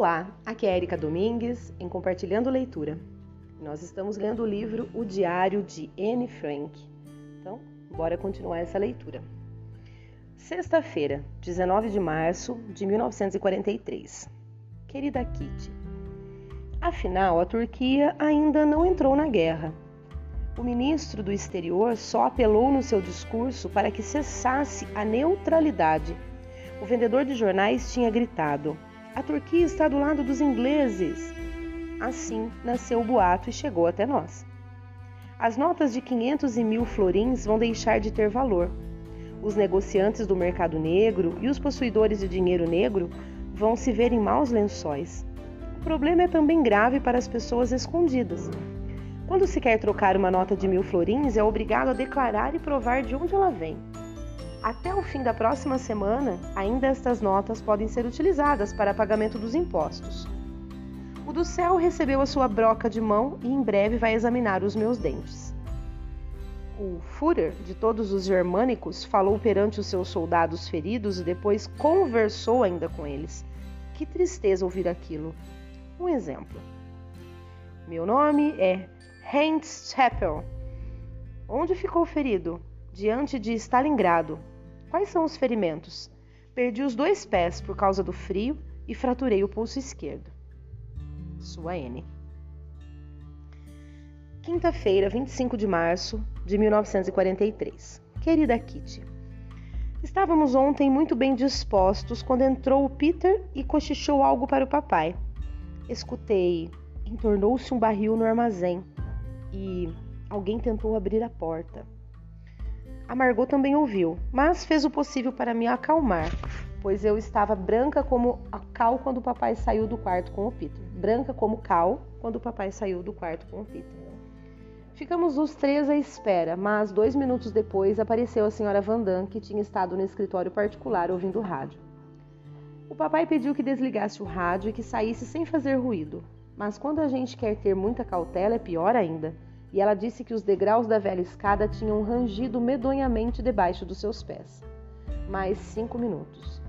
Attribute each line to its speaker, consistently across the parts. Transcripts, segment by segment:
Speaker 1: Olá, aqui é Erika Domingues em Compartilhando Leitura. Nós estamos lendo o livro O Diário de Anne Frank. Então, bora continuar essa leitura. Sexta-feira, 19 de março de 1943. Querida Kitty, afinal a Turquia ainda não entrou na guerra. O ministro do exterior só apelou no seu discurso para que cessasse a neutralidade. O vendedor de jornais tinha gritado: A Turquia está do lado dos ingleses. Assim nasceu o boato e chegou até nós. As notas de 500 e mil florins vão deixar de ter valor. Os negociantes do mercado negro e os possuidores de dinheiro negro vão se ver em maus lençóis. O problema é também grave para as pessoas escondidas. Quando se quer trocar uma nota de mil florins, é obrigado a declarar e provar de onde ela vem. Até o fim da próxima semana, ainda estas notas podem ser utilizadas para pagamento dos impostos. O do céu recebeu a sua broca de mão e em breve vai examinar os meus dentes. O Führer, de todos os germânicos, falou perante os seus soldados feridos e depois conversou ainda com eles. Que tristeza ouvir aquilo. Um exemplo. Meu nome é Heinz Chappell. Onde ficou ferido? Diante de Stalingrado. Quais são os ferimentos? Perdi os dois pés por causa do frio e fraturei o pulso esquerdo. Sua N. Quinta-feira, 25 de março de 1943. Querida Kitty, estávamos ontem muito bem dispostos quando entrou o Peter e cochichou algo para o papai. Escutei. Entornou-se um barril no armazém e alguém tentou abrir a porta. A Margot também ouviu, mas fez o possível para me acalmar, pois eu estava branca como a cal quando o papai saiu do quarto com o Peter. Branca como cal quando o papai saiu do quarto com o Peter. Ficamos os três à espera, mas dois minutos depois apareceu a senhora Vandam, que tinha estado no escritório particular ouvindo o rádio. O papai pediu que desligasse o rádio e que saísse sem fazer ruído, mas quando a gente quer ter muita cautela é pior ainda, e ela disse que os degraus da velha escada tinham rangido medonhamente debaixo dos seus pés. Mais cinco minutos.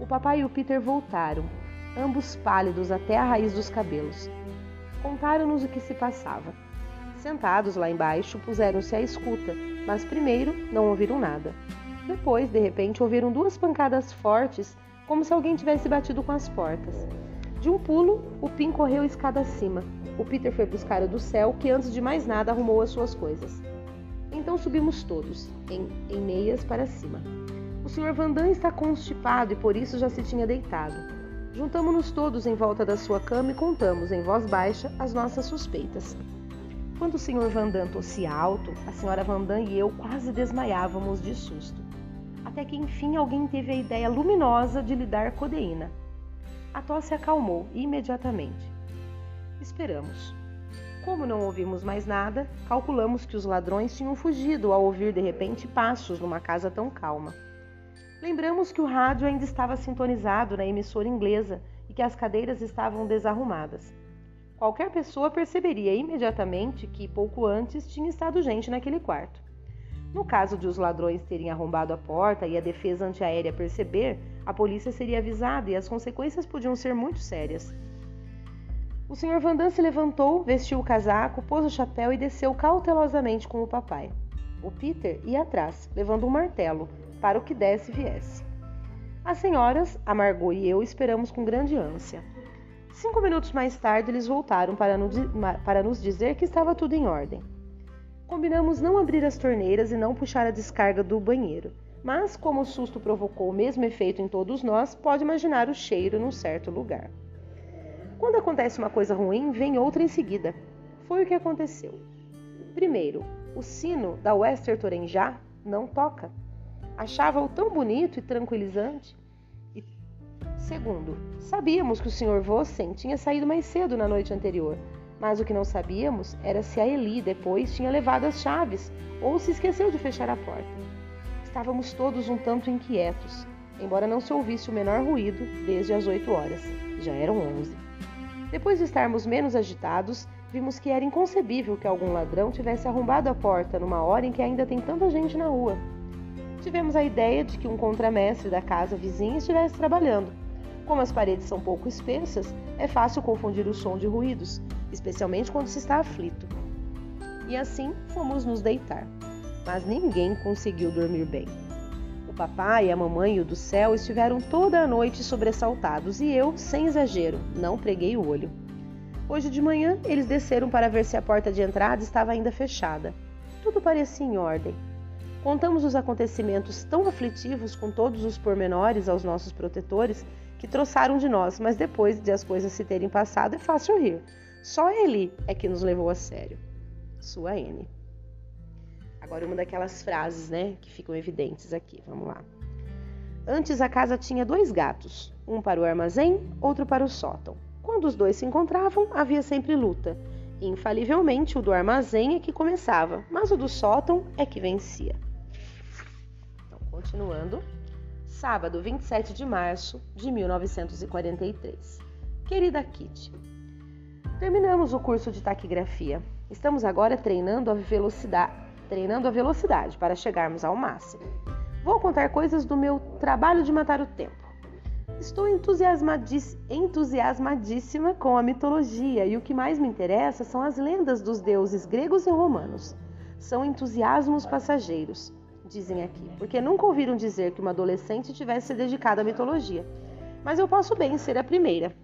Speaker 1: O papai e o Peter voltaram, ambos pálidos até a raiz dos cabelos. Contaram-nos o que se passava. Sentados lá embaixo, puseram-se à escuta, mas primeiro não ouviram nada. Depois, de repente, ouviram duas pancadas fortes, como se alguém tivesse batido com as portas. De um pulo, o Pim correu escada acima. O Peter foi buscar o do céu, que antes de mais nada arrumou as suas coisas. Então subimos todos, em, em meias para cima. O Sr. Vandam está constipado e por isso já se tinha deitado. Juntamos-nos todos em volta da sua cama e contamos, em voz baixa, as nossas suspeitas. Quando o Sr. Vandam tossia alto, a Sra. Vandam e eu quase desmaiávamos de susto. Até que enfim alguém teve a ideia luminosa de lhe dar codeína. A tosse acalmou imediatamente. Esperamos. Como não ouvimos mais nada, calculamos que os ladrões tinham fugido ao ouvir de repente passos numa casa tão calma. Lembramos que o rádio ainda estava sintonizado na emissora inglesa e que as cadeiras estavam desarrumadas. Qualquer pessoa perceberia imediatamente que pouco antes tinha estado gente naquele quarto. No caso de os ladrões terem arrombado a porta e a defesa antiaérea perceber, a polícia seria avisada e as consequências podiam ser muito sérias. O Sr. Vandam se levantou, vestiu o casaco, pôs o chapéu e desceu cautelosamente com o papai. O Peter ia atrás, levando um martelo, para o que desse viesse. As senhoras, a Margot e eu esperamos com grande ânsia. Cinco minutos mais tarde, eles voltaram para nos dizer que estava tudo em ordem. Combinamos não abrir as torneiras e não puxar a descarga do banheiro, mas como o susto provocou o mesmo efeito em todos nós, pode imaginar o cheiro num certo lugar. Quando acontece uma coisa ruim, vem outra em seguida. Foi o que aconteceu. Primeiro, o sino da Wester Torenjá não toca. Achava-o tão bonito e tranquilizante. E segundo, sabíamos que o Sr. Vossen tinha saído mais cedo na noite anterior, mas o que não sabíamos era se a Eli depois tinha levado as chaves ou se esqueceu de fechar a porta. Estávamos todos um tanto inquietos, embora não se ouvisse o menor ruído desde as oito horas. Já eram onze. Depois de estarmos menos agitados, vimos que era inconcebível que algum ladrão tivesse arrombado a porta numa hora em que ainda tem tanta gente na rua. Tivemos a ideia de que um contramestre da casa vizinha estivesse trabalhando. Como as paredes são pouco espessas, é fácil confundir o som de ruídos, especialmente quando se está aflito. E assim fomos nos deitar, mas ninguém conseguiu dormir bem. O papai, a mamãe e o do céu estiveram toda a noite sobressaltados e eu, sem exagero, não preguei o olho. Hoje de manhã, eles desceram para ver se a porta de entrada estava ainda fechada. Tudo parecia em ordem. Contamos os acontecimentos tão aflitivos com todos os pormenores aos nossos protetores que troçaram de nós, mas depois de as coisas se terem passado é fácil rir. Só ele é que nos levou a sério. Sua N. Agora uma daquelas frases, né, que ficam evidentes aqui. Vamos lá. Antes a casa tinha dois gatos, um para o armazém, outro para o sótão. Quando os dois se encontravam, havia sempre luta. Infalivelmente, o do armazém é que começava, mas o do sótão é que vencia. Então, continuando. Sábado, 27 de março de 1943. Querida Kitty, terminamos o curso de taquigrafia. Estamos agora treinando a velocidade treinando a velocidade para chegarmos ao máximo. Vou contar coisas do meu trabalho de matar o tempo. Estou entusiasmadíssima com a mitologia e o que mais me interessa são as lendas dos deuses gregos e romanos. São entusiasmos passageiros, dizem aqui, porque nunca ouviram dizer que uma adolescente tivesse se dedicado à mitologia. Mas eu posso bem ser a primeira.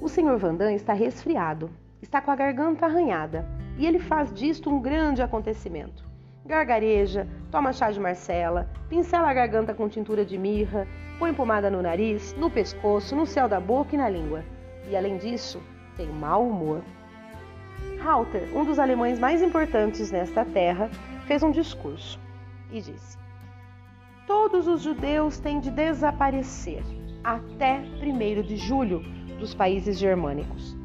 Speaker 1: O Sr. Vandam está resfriado, está com a garganta arranhada e ele faz disto um grande acontecimento. Gargareja, toma chá de Marcela, pincela a garganta com tintura de mirra, põe pomada no nariz, no pescoço, no céu da boca e na língua. E além disso, tem mau humor. Halter, um dos alemães mais importantes nesta terra, fez um discurso e disse: Todos os judeus têm de desaparecer até 1 de julho dos países germânicos.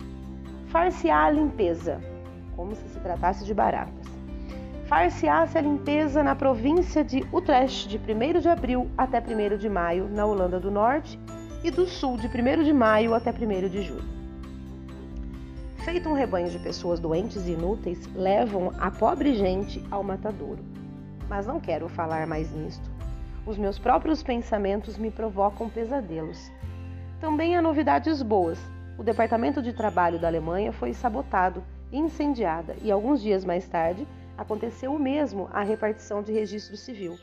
Speaker 1: Far-se-á a limpeza, como se se tratasse de baratas. Far-se-á-se a limpeza na província de Utrecht de 1 de abril até 1 de maio, na Holanda do Norte, e do Sul de 1 de maio até 1 de julho. Feito um rebanho de pessoas doentes e inúteis, levam a pobre gente ao matadouro. Mas não quero falar mais nisto. Os meus próprios pensamentos me provocam pesadelos. Também há novidades boas. O Departamento de Trabalho da Alemanha foi sabotado incendiada e alguns dias mais tarde aconteceu o mesmo à repartição de registro civil.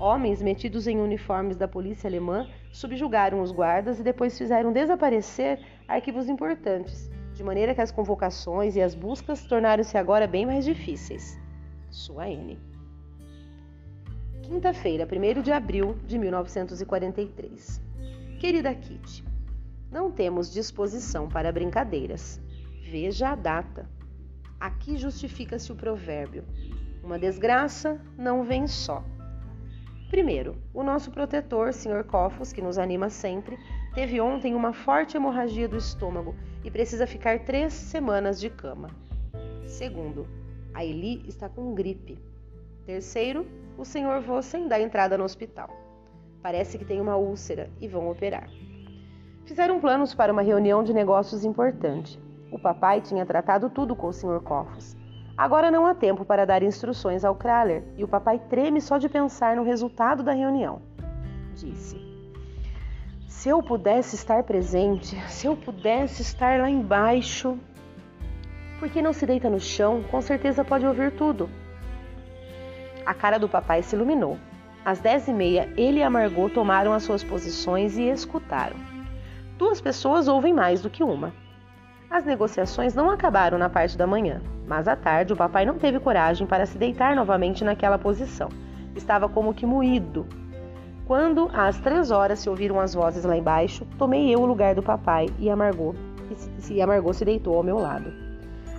Speaker 1: Homens metidos em uniformes da polícia alemã subjugaram os guardas e depois fizeram desaparecer arquivos importantes, de maneira que as convocações e as buscas tornaram-se agora bem mais difíceis. Sua N. Quinta-feira, 1 de abril de 1943. Querida Kitty, não temos disposição para brincadeiras. Veja a data. Aqui justifica-se o provérbio: uma desgraça não vem só. Primeiro, o nosso protetor, Sr. Cofos, que nos anima sempre, teve ontem uma forte hemorragia do estômago e precisa ficar três semanas de cama. Segundo, a Eli está com gripe. Terceiro, o Sr. Vossen dá entrada no hospital. Parece que tem uma úlcera e vão operar. Fizeram planos para uma reunião de negócios importante. O papai tinha tratado tudo com o Sr. Coffos. Agora não há tempo para dar instruções ao Kraler e o papai treme só de pensar no resultado da reunião. Disse: Se eu pudesse estar presente, se eu pudesse estar lá embaixo. Por que não se deita no chão? Com certeza pode ouvir tudo. A cara do papai se iluminou. Às dez e meia, ele e a Margot tomaram as suas posições e escutaram. Duas pessoas ouvem mais do que uma. As negociações não acabaram na parte da manhã, mas à tarde o papai não teve coragem para se deitar novamente naquela posição. Estava como que moído. Quando, às três horas, se ouviram as vozes lá embaixo, tomei eu o lugar do papai e a Margot, e a Margot se deitou ao meu lado.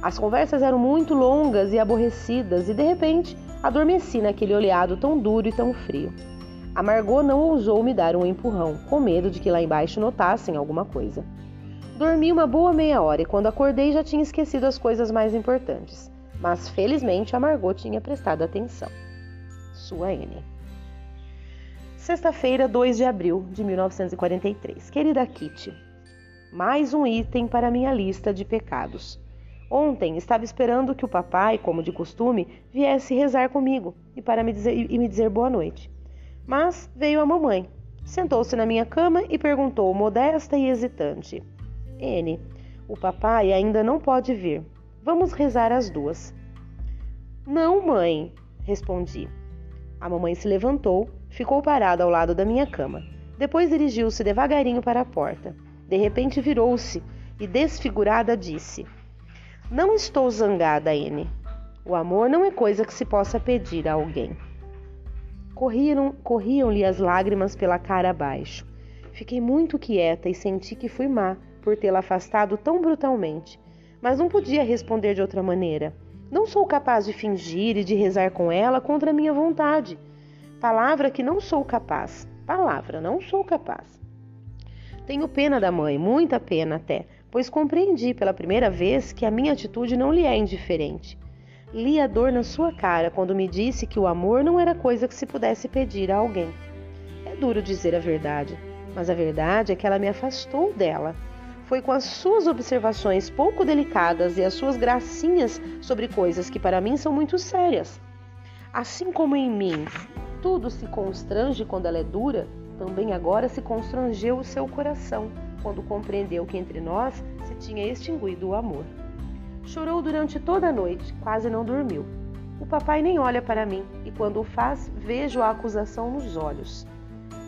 Speaker 1: As conversas eram muito longas e aborrecidas e, de repente, adormeci naquele olhado tão duro e tão frio. A Margot não ousou me dar um empurrão, com medo de que lá embaixo notassem alguma coisa. Dormi uma boa meia hora e quando acordei já tinha esquecido as coisas mais importantes. Mas felizmente a Margot tinha prestado atenção. Sua N. Sexta-feira, 2 de abril de 1943. Querida Kitty, mais um item para minha lista de pecados. Ontem estava esperando que o papai, como de costume, viesse rezar comigo e para me dizer, e me dizer boa noite. Mas veio a mamãe, Sentou-se na minha cama e perguntou, modesta e hesitante: N, o papai ainda não pode vir. Vamos rezar as duas. Não, mãe, respondi. A mamãe se levantou, ficou parada ao lado da minha cama. Depois dirigiu-se devagarinho para a porta. De repente virou-se e, desfigurada, disse: Não estou zangada, N. O amor não é coisa que se possa pedir a alguém. Corriam-lhe corriam as lágrimas pela cara abaixo. Fiquei muito quieta e senti que fui má por tê-la afastado tão brutalmente. Mas não podia responder de outra maneira. Não sou capaz de fingir e de rezar com ela contra a minha vontade. Palavra que não sou capaz. Palavra, não sou capaz. Tenho pena da mãe, muita pena até, pois compreendi pela primeira vez que a minha atitude não lhe é indiferente. Li a dor na sua cara quando me disse que o amor não era coisa que se pudesse pedir a alguém. É duro dizer a verdade, mas a verdade é que ela me afastou dela foi com as suas observações pouco delicadas e as suas gracinhas sobre coisas que para mim são muito sérias. Assim como em mim tudo se constrange quando ela é dura, também agora se constrangeu o seu coração quando compreendeu que entre nós se tinha extinguido o amor. Chorou durante toda a noite, quase não dormiu. O papai nem olha para mim e quando o faz, vejo a acusação nos olhos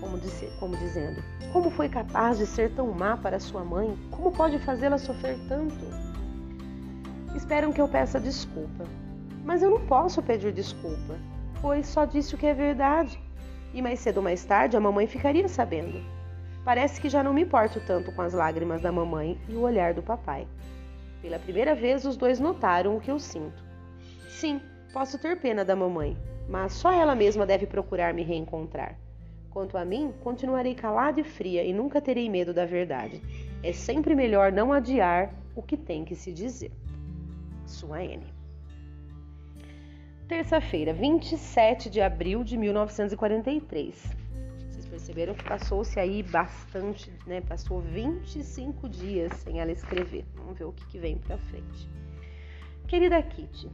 Speaker 1: como, disse, como dizendo: Como foi capaz de ser tão má para sua mãe? Como pode fazê-la sofrer tanto? Esperam que eu peça desculpa. Mas eu não posso pedir desculpa, pois só disse o que é verdade. E mais cedo ou mais tarde a mamãe ficaria sabendo. Parece que já não me importo tanto com as lágrimas da mamãe e o olhar do papai. Pela primeira vez, os dois notaram o que eu sinto. Sim, posso ter pena da mamãe, mas só ela mesma deve procurar me reencontrar. Quanto a mim, continuarei calada e fria e nunca terei medo da verdade. É sempre melhor não adiar o que tem que se dizer. Sua N. Terça-feira, 27 de abril de 1943. Vocês perceberam que passou-se aí bastante, né? Passou 25 dias sem ela escrever. Vamos ver o que, que vem pra frente. Querida Kitty,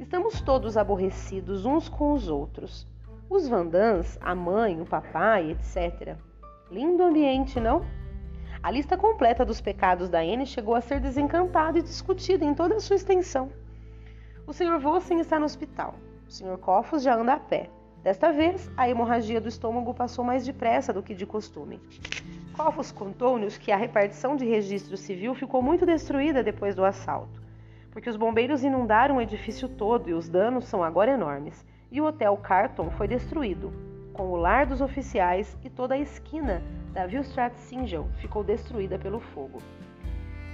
Speaker 1: estamos todos aborrecidos uns com os outros. Os Vandans, a mãe, o papai, etc. Lindo ambiente, não? A lista completa dos pecados da Anne chegou a ser desencantada e discutida em toda a sua extensão. O Sr. Vossen está no hospital. O Sr. Coffos já anda a pé. Desta vez, a hemorragia do estômago passou mais depressa do que de costume. Coffos contou-nos que a repartição de registro civil ficou muito destruída depois do assalto, porque os bombeiros inundaram o edifício todo e os danos são agora enormes e o Hotel Carlton foi destruído, com o lar dos oficiais e toda a esquina da Vilstrat Singel ficou destruída pelo fogo.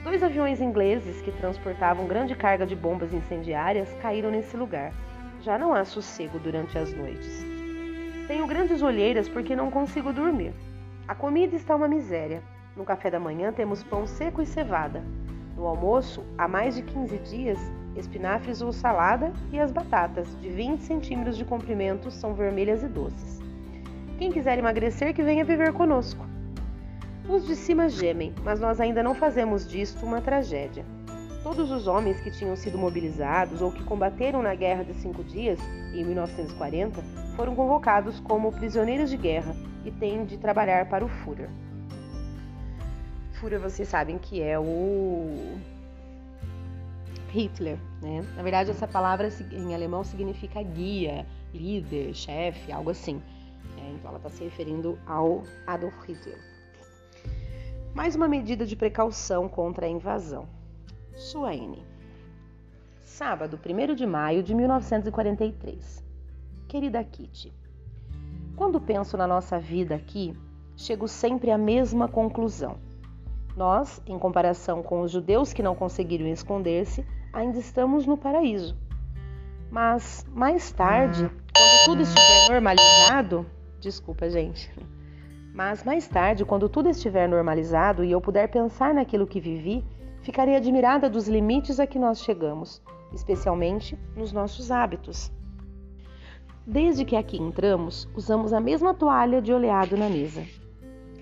Speaker 1: Dois aviões ingleses que transportavam grande carga de bombas incendiárias caíram nesse lugar. Já não há sossego durante as noites. Tenho grandes olheiras porque não consigo dormir. A comida está uma miséria. No café da manhã temos pão seco e cevada. No almoço, há mais de 15 dias, espinafres ou salada e as batatas, de 20 centímetros de comprimento, são vermelhas e doces. Quem quiser emagrecer, que venha viver conosco. Os de cima gemem, mas nós ainda não fazemos disto uma tragédia. Todos os homens que tinham sido mobilizados ou que combateram na Guerra de Cinco Dias, em 1940, foram convocados como prisioneiros de guerra e têm de trabalhar para o Führer. Führer, vocês sabem que é o Hitler, né? Na verdade, essa palavra em alemão significa guia, líder, chefe, algo assim. É, então, ela está se referindo ao Adolf Hitler. Mais uma medida de precaução contra a invasão. Suaine. Sábado, 1 de maio de 1943. Querida Kitty, quando penso na nossa vida aqui, chego sempre à mesma conclusão. Nós, em comparação com os judeus que não conseguiram esconder-se, ainda estamos no paraíso. Mas mais tarde, quando tudo estiver normalizado, desculpa, gente. Mas mais tarde, quando tudo estiver normalizado e eu puder pensar naquilo que vivi, ficarei admirada dos limites a que nós chegamos, especialmente nos nossos hábitos. Desde que aqui entramos, usamos a mesma toalha de oleado na mesa.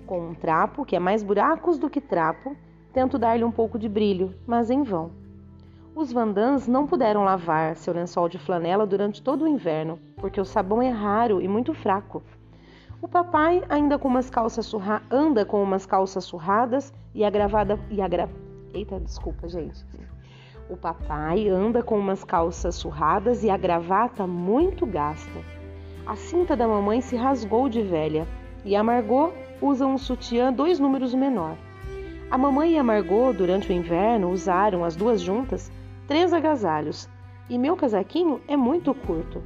Speaker 1: Com um trapo que é mais buracos do que trapo, tento dar-lhe um pouco de brilho, mas em vão. Os Vandans não puderam lavar seu lençol de flanela durante todo o inverno, porque o sabão é raro e muito fraco. O papai ainda com umas calças surra... anda com umas calças surradas e e. Eita, desculpa, gente. O papai anda com umas calças surradas e a gravata muito gasta. A cinta da mamãe se rasgou de velha e a Margot usa um sutiã dois números menor. A mamãe e a Margot, durante o inverno, usaram as duas juntas três agasalhos e meu casaquinho é muito curto.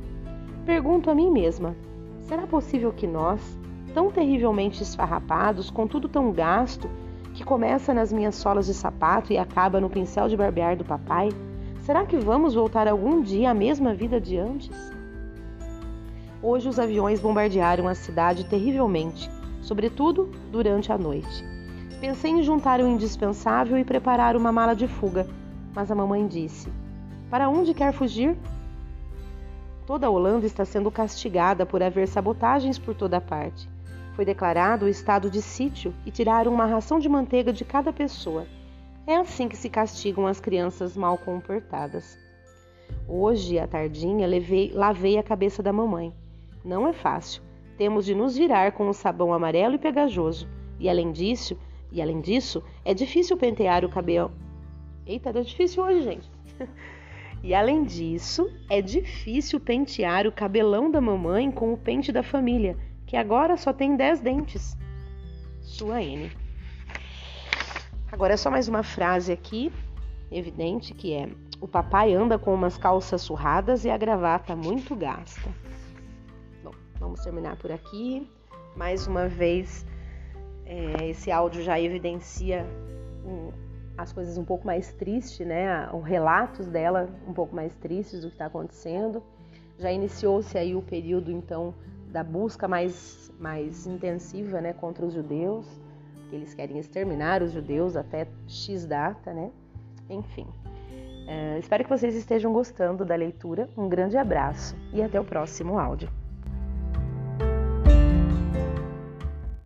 Speaker 1: Pergunto a mim mesma: Será possível que nós, tão terrivelmente esfarrapados, com tudo tão gasto, que começa nas minhas solas de sapato e acaba no pincel de barbear do papai, será que vamos voltar algum dia à mesma vida de antes? Hoje os aviões bombardearam a cidade terrivelmente, sobretudo durante a noite. Pensei em juntar o indispensável e preparar uma mala de fuga, mas a mamãe disse: Para onde quer fugir? Toda a Holanda está sendo castigada por haver sabotagens por toda parte. Foi declarado o estado de sítio e tiraram uma ração de manteiga de cada pessoa. É assim que se castigam as crianças mal comportadas. Hoje, à tardinha, levei, lavei a cabeça da mamãe. Não é fácil. Temos de nos virar com o sabão amarelo e pegajoso. E além disso, e além disso, é difícil pentear o cabelo. Eita, tá difícil hoje, gente. E além disso, é difícil pentear o cabelão da mamãe com o pente da família, que agora só tem 10 dentes. Sua N. Agora é só mais uma frase aqui, evidente, que é: O papai anda com umas calças surradas e a gravata muito gasta. Bom, vamos terminar por aqui. Mais uma vez, é, esse áudio já evidencia um, as coisas um pouco mais tristes, né? Os relatos dela um pouco mais tristes do que está acontecendo. Já iniciou-se aí o período então da busca mais mais intensiva, né, contra os judeus, que eles querem exterminar os judeus até x data, né? Enfim. É, espero que vocês estejam gostando da leitura. Um grande abraço e até o próximo áudio.